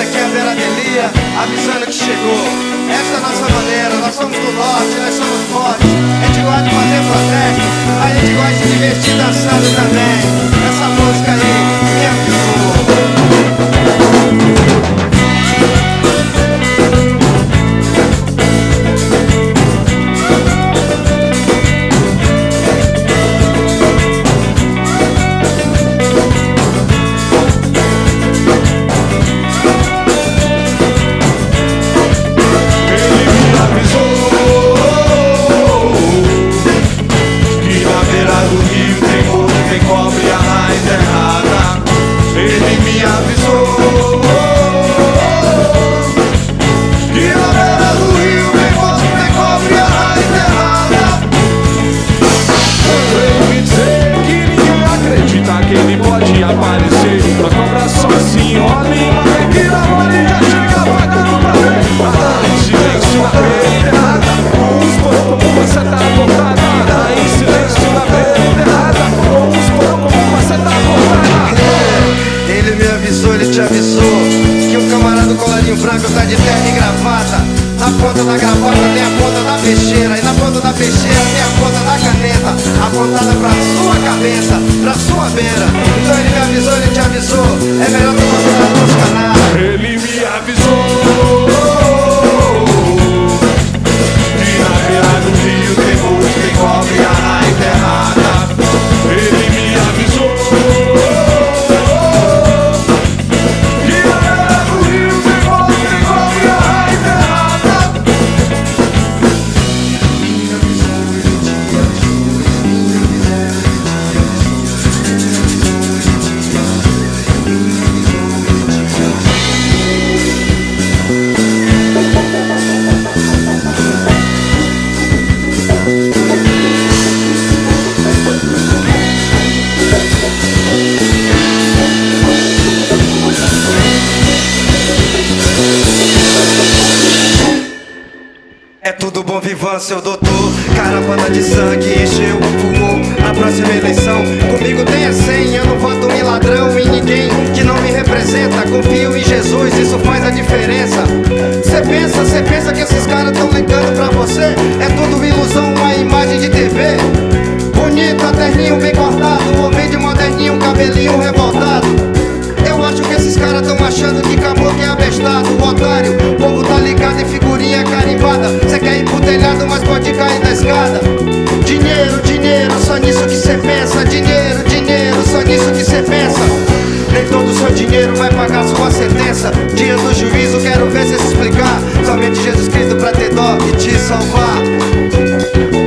Essa aqui é a Veradelia, avisando que chegou. Essa é a nossa maneira, nós somos do norte, nós somos fortes. A gente gosta de fazer protesto, a gente gosta de divertir dançando também. Essa música aí Oh. oh, oh. E seu doutor. Caravana de sangue encheu, voou. Na próxima eleição, comigo tem a senha. Não voto em ladrão, em ninguém que não me representa. Confio em Jesus, isso faz a diferença. Cê pensa, cê pensa que esses caras tão ligando pra você? É tudo ilusão, uma imagem de TV. Bonito, terninho bem cortado. Homem de moderninho, cabelinho revoltado. Eu acho que esses caras tão achando que caboclo é abestado, otário. O povo tá ligado em figurinha carimbada. Dinheiro, dinheiro, só nisso que cê pensa. Dinheiro, dinheiro, só nisso que cê pensa. Nem todo seu dinheiro vai pagar sua sentença. Dia do juízo, quero ver cê se explicar. Somente Jesus Cristo pra ter dó e te salvar.